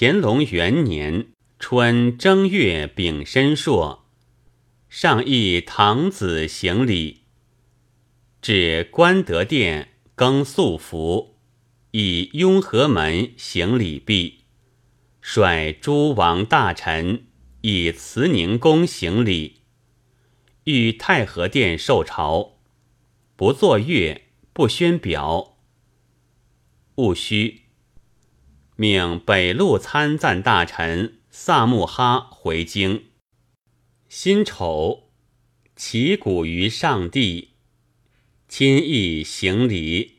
乾隆元年春正月丙申朔，上诣堂子行礼，至官德殿更素服，以雍和门行礼毕，率诸王大臣以慈宁宫行礼，遇太和殿受朝，不作乐，不宣表。戊戌。命北路参赞大臣萨木哈回京。辛丑，祈鼓于上帝，亲诣行礼，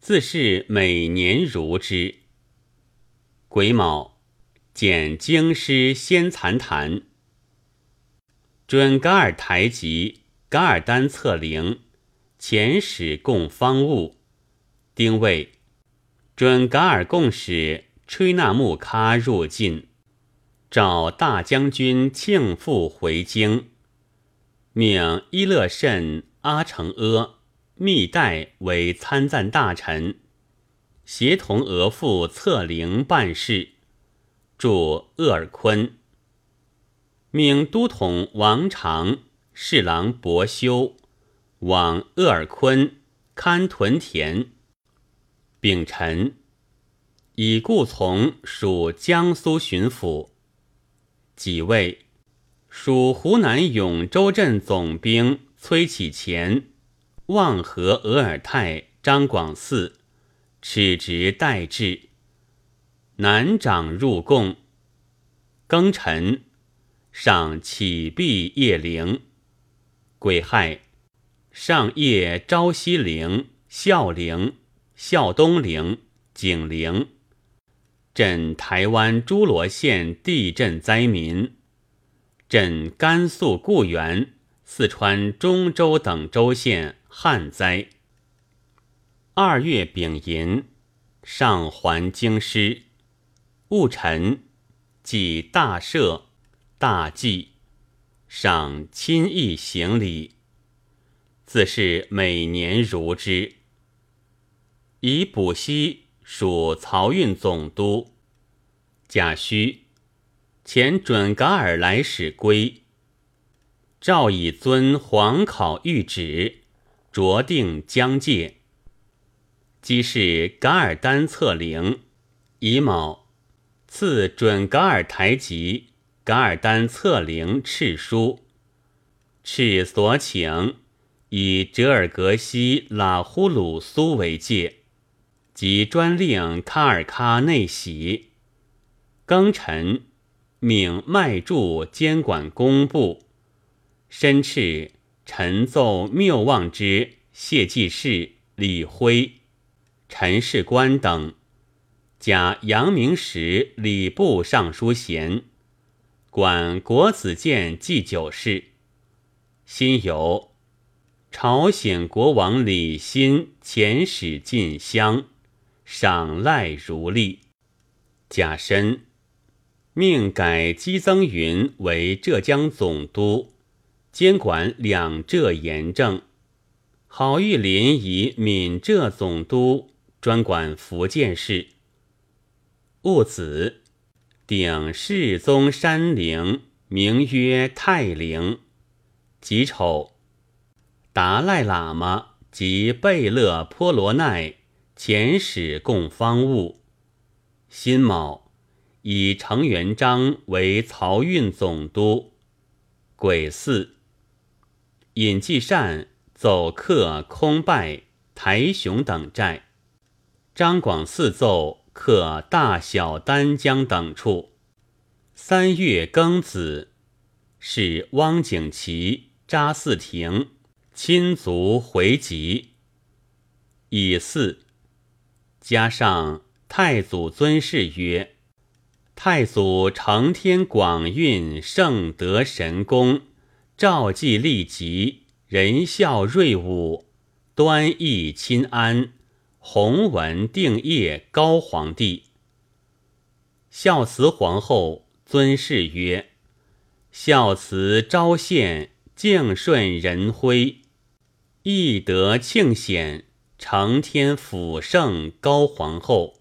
自是每年如之。癸卯，检京师先残坛，准噶尔台吉、噶尔丹策灵，遣使供方物。丁未。准噶尔贡使吹纳木喀入晋，召大将军庆父回京，命伊勒慎、阿成阿、密代为参赞大臣，协同额驸策灵办事。驻鄂尔昆，命都统王长、侍郎伯修。往鄂尔昆勘屯田。丙辰，已故从属江苏巡抚。己未，属湖南永州镇总兵崔启乾、望河额尔泰张广嗣，此职待至。南长入贡。庚辰，上启毕夜灵。癸亥，上夜朝夕灵、孝灵。孝东陵、景陵，赈台湾诸罗县地震灾民，赈甘肃固原、四川中州等州县旱灾。二月丙寅，上还京师。戊辰，即大赦、大祭，上亲诣行礼，自是每年如之。以补西属漕运总督。甲戌，前准噶尔来使归。诏以尊皇考谕旨，酌定疆界。即是噶尔丹策灵，乙卯，赐准噶尔台吉、噶尔丹策灵敕书，敕所请以哲尔格西拉呼鲁苏为界。即专令喀尔喀内喜，庚辰，命迈柱监管工部，申斥陈奏谬妄之谢济士李辉、陈世官等，加阳明时礼部尚书衔，管国子监祭酒事。辛酉，朝鲜国王李欣遣使进香。赏赖如例。甲申，命改姬增云为浙江总督，监管两浙盐政。郝玉林以闽浙总督，专管福建事。戊子，顶世宗山陵，名曰泰陵。己丑，达赖喇嘛及贝勒颇罗奈。遣使供方物。辛卯，以程元璋为漕运总督。癸巳，尹继善奏克空拜、台雄等寨。张广嗣奏克大小丹江等处。三月庚子，使汪景祺、查嗣庭亲族回籍。乙巳。加上太祖尊谥曰：“太祖承天广运，圣德神功，兆济利吉，仁孝瑞武，端义亲安，弘文定业高皇帝。”孝慈皇后尊谥曰：“孝慈昭献，敬顺仁徽，义德庆显。”承天辅圣高皇后，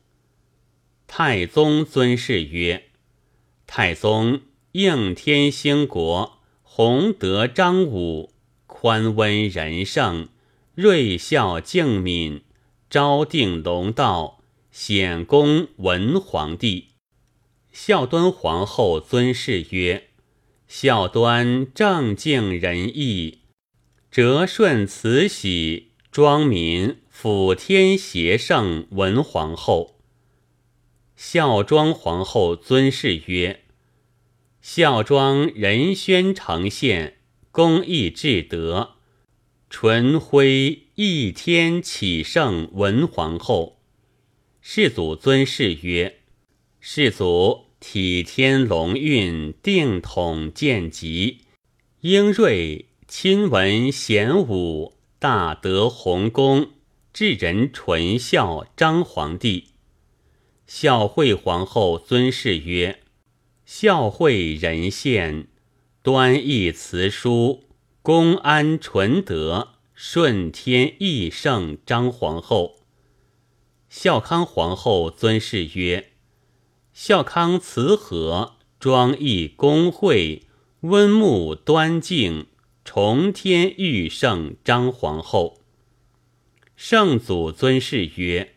太宗尊谥曰：“太宗应天兴国，弘德彰武，宽温仁圣，睿孝敬敏，昭定隆道，显功文皇帝。”孝端皇后尊谥曰：“孝端正敬仁义，哲顺慈禧，庄民辅天协圣文皇后。”孝庄皇后尊谥曰：“孝庄仁宣承宪，公义至德，纯辉义天启圣文皇后。”世祖尊谥曰：“世祖体天龙运，定统见吉，英锐亲文贤武，大德弘功，至仁纯孝张皇帝。”孝惠皇后尊谥曰：“孝惠仁献，端义慈淑，公安纯德，顺天义圣。”张皇后。孝康皇后尊谥曰：“孝康慈和，庄义公惠，温穆端敬，崇天御圣。”张皇后。圣祖尊谥曰：“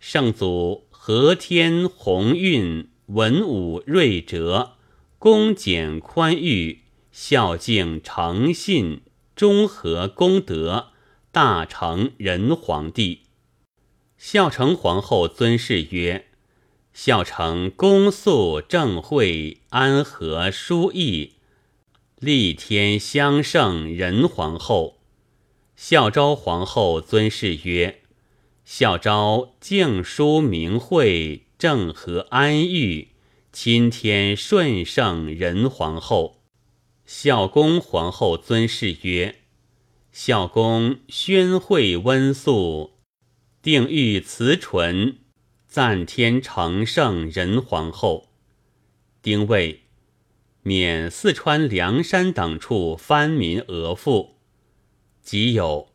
圣祖。”和天鸿运，文武睿哲，恭俭宽裕，孝敬诚信，中和功德，大成仁皇帝。孝成皇后尊谥曰：孝成恭肃正惠，安和淑义，立天香圣仁皇后。孝昭皇后尊谥曰。孝昭敬淑明慧，正和安裕，钦天顺圣仁皇后。孝恭皇后尊谥曰：孝恭宣惠温肃，定育慈纯，赞天成圣仁皇后。丁未，免四川、凉山等处藩民额赋，即有。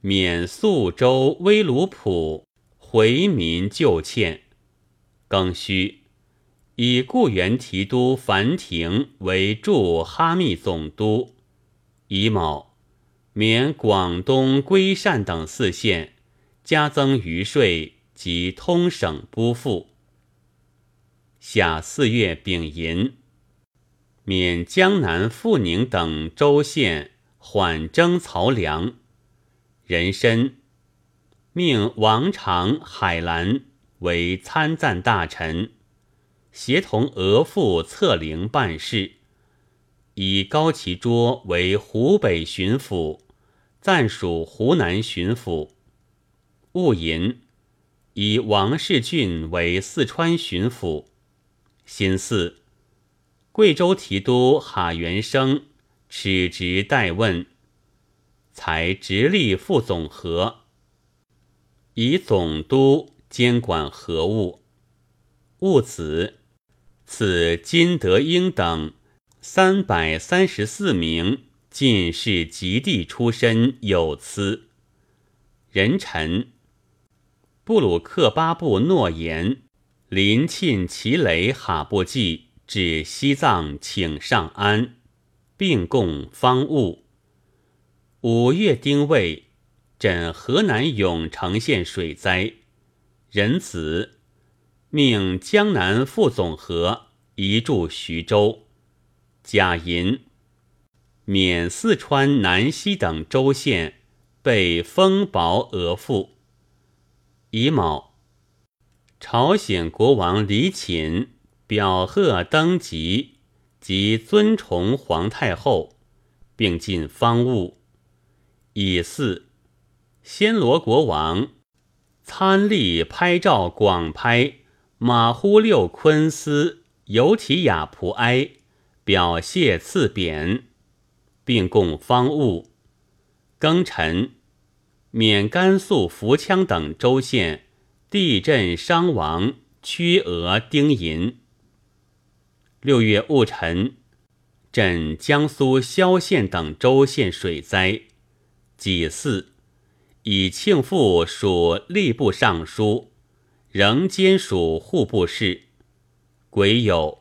免宿州威鲁普回民旧欠，庚戌，以固原提督樊廷为驻哈密总督。乙卯，免广东归善等四县加增余税及通省拨付。夏四月丙寅，免江南富宁等州县缓征漕粮。人参，命王常、海兰为参赞大臣，协同额驸策陵办事。以高其桌为湖北巡抚，暂属湖南巡抚。戊寅，以王世俊为四川巡抚。辛巳，贵州提督哈元生耻职待问。才直隶副总和，以总督监管河务。戊子，赐金德英等三百三十四名进士及第出身有司。人臣，布鲁克巴布诺言，临沁齐雷哈布济至西藏请上安，并供方物。五月丁未，枕河南永城县水灾，仁子命江南副总和移驻徐州。甲寅，免四川南溪等州县被封薄额赋。乙卯，朝鲜国王李寝表贺登基及尊崇皇太后，并进方物。以四，暹罗国王参立拍照广拍马忽六坤斯尤提雅普埃，表谢赐匾，并供方物。庚辰，免甘肃福羌等州县地震伤亡屈额丁银。六月戊辰，镇江苏萧县等州县水灾。己巳，以庆父属吏部尚书，仍兼署户部事。癸酉，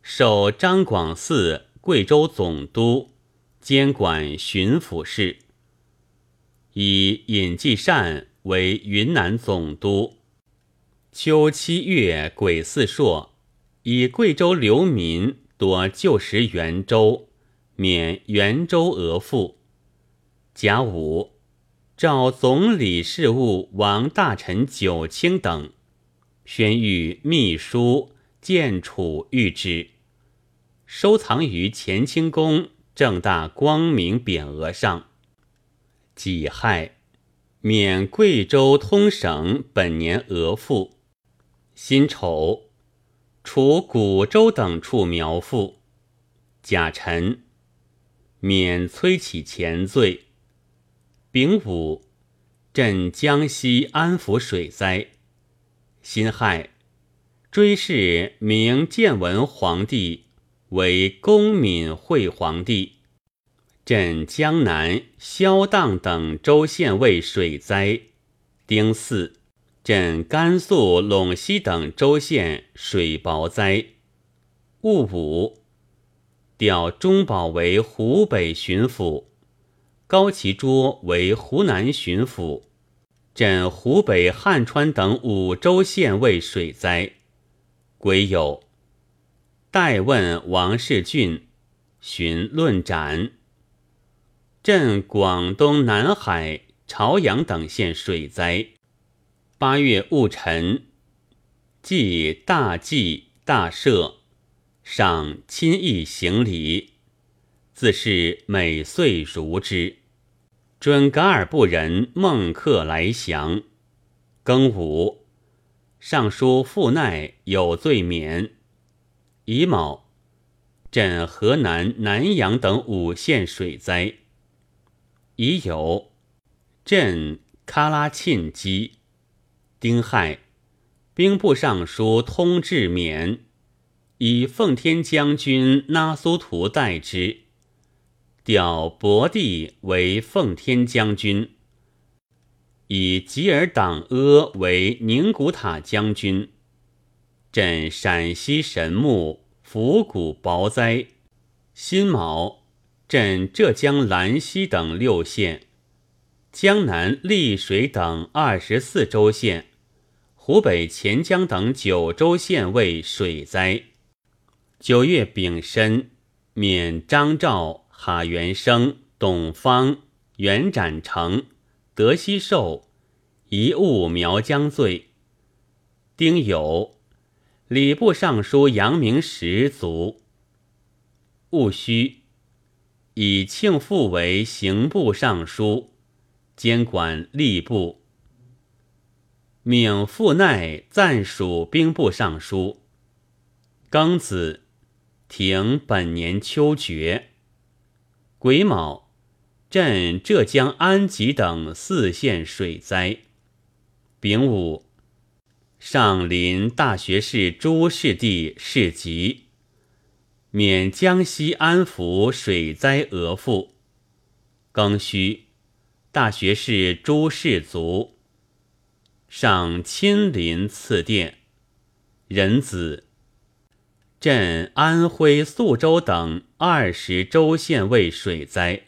授张广嗣贵州总督，监管巡抚事。以尹继善为云南总督。秋七月癸巳朔，以贵州流民多旧时元州，免元州额赋。甲午，召总理事务王大臣九卿等，宣谕秘书。建储御之，收藏于乾清宫正大光明匾额上。己亥，免贵州通省本年额赋。辛丑，除古州等处苗赋。甲辰，免崔启前罪。丙午，镇江西安抚水灾。辛亥。追谥明建文皇帝为恭敏惠皇帝，镇江南、萧荡等州县为水灾。丁巳，镇甘肃陇西等州县水雹灾。戊午，调中保为湖北巡抚，高其涿为湖南巡抚，镇湖北汉川等五州县为水灾。癸酉，代问王世俊，寻论斩。镇广东南海、朝阳等县水灾。八月戊辰，祭大祭大赦，上亲诣行礼，自是每岁如之。准噶尔部人孟克来降。庚午。尚书傅奈有罪免。乙卯，镇河南南阳等五县水灾。乙酉，镇喀拉沁基。丁亥，兵部尚书通志勉，以奉天将军那苏图代之，调伯弟为奉天将军。以吉尔党阿为宁古塔将军，镇陕西神木、府谷雹灾。辛卯，镇浙江兰溪等六县，江南丽水等二十四州县，湖北潜江等九州县为水灾。九月丙申，免张昭、哈元生、董方、袁展成。德西寿，一物苗疆罪。丁酉，礼部尚书杨明时卒。戊戌，以庆父为刑部尚书，监管吏部。命傅奈暂署兵部尚书。庚子，停本年秋决。癸卯。镇浙江安吉等四县水灾。丙午，上临大学士朱士第事疾，免江西安抚水灾额赋。庚戌，大学士朱士卒，上亲临赐殿。壬子，镇安徽宿州等二十州县为水灾。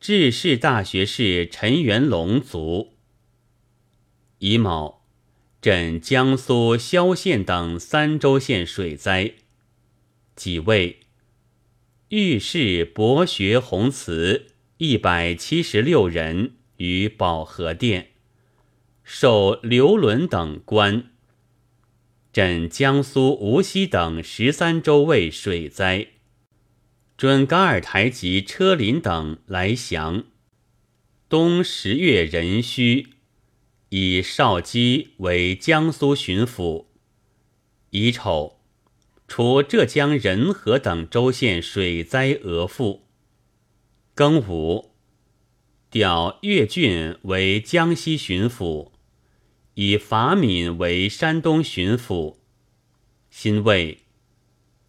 致仕大学士陈元龙卒。乙卯，镇江苏萧县等三州县水灾。几位，御史博学弘慈一百七十六人于保和殿，授刘伦等官。镇江苏无锡等十三州为水灾。准噶尔台及车林等来降。冬十月壬戌，以少基为江苏巡抚。乙丑，除浙江仁和等州县水灾额赋。庚午，调岳俊为江西巡抚，以法敏为山东巡抚。辛未，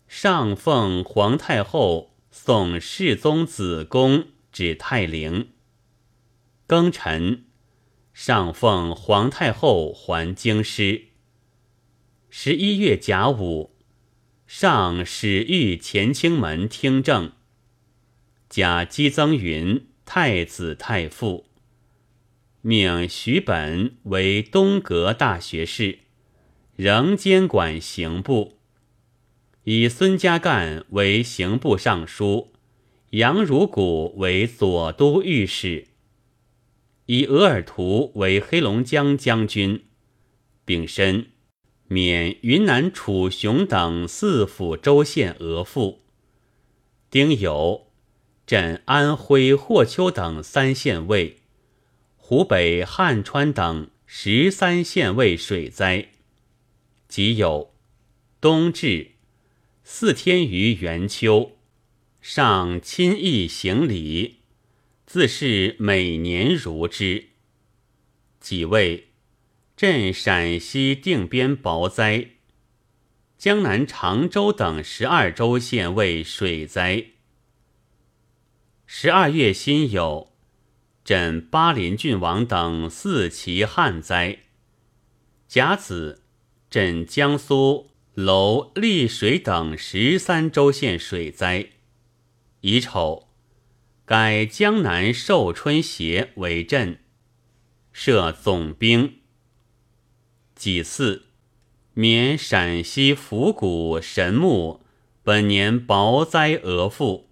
上奉皇太后。送世宗子宫至泰陵。庚辰，上奉皇太后还京师。十一月甲午，上使御乾清门听政。假姬增云太子太傅，命徐本为东阁大学士，仍监管刑部。以孙家干为刑部尚书，杨如古为左都御史。以额尔图为黑龙江将军，丙申，免云南楚雄等四府州县额赋。丁酉，镇安徽霍丘等三县尉，湖北汉川等十三县尉水灾。即有，冬至，四天于元秋，上亲诣行礼。自是每年如之。几位镇陕西定边雹灾，江南常州等十二州县为水灾。十二月辛酉，镇巴林郡王等四旗旱灾。甲子，镇江苏娄丽水等十三州县水灾。乙丑。改江南寿春协为镇，设总兵。己巳，免陕西府谷神木本年雹灾额赋，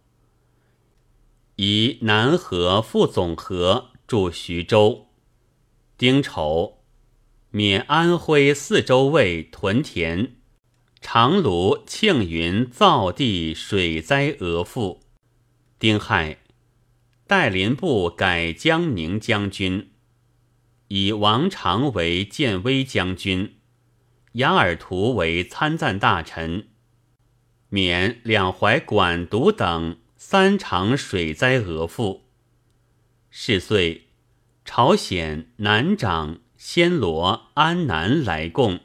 以南河副总和驻徐州。丁丑，免安徽四州尉屯田、长芦、庆云造地水灾额赋。丁亥。代林部改江宁将军，以王常为建威将军，杨尔图为参赞大臣，免两淮管督等三场水灾额赋。是岁，朝鲜、南长、暹罗、安南来贡。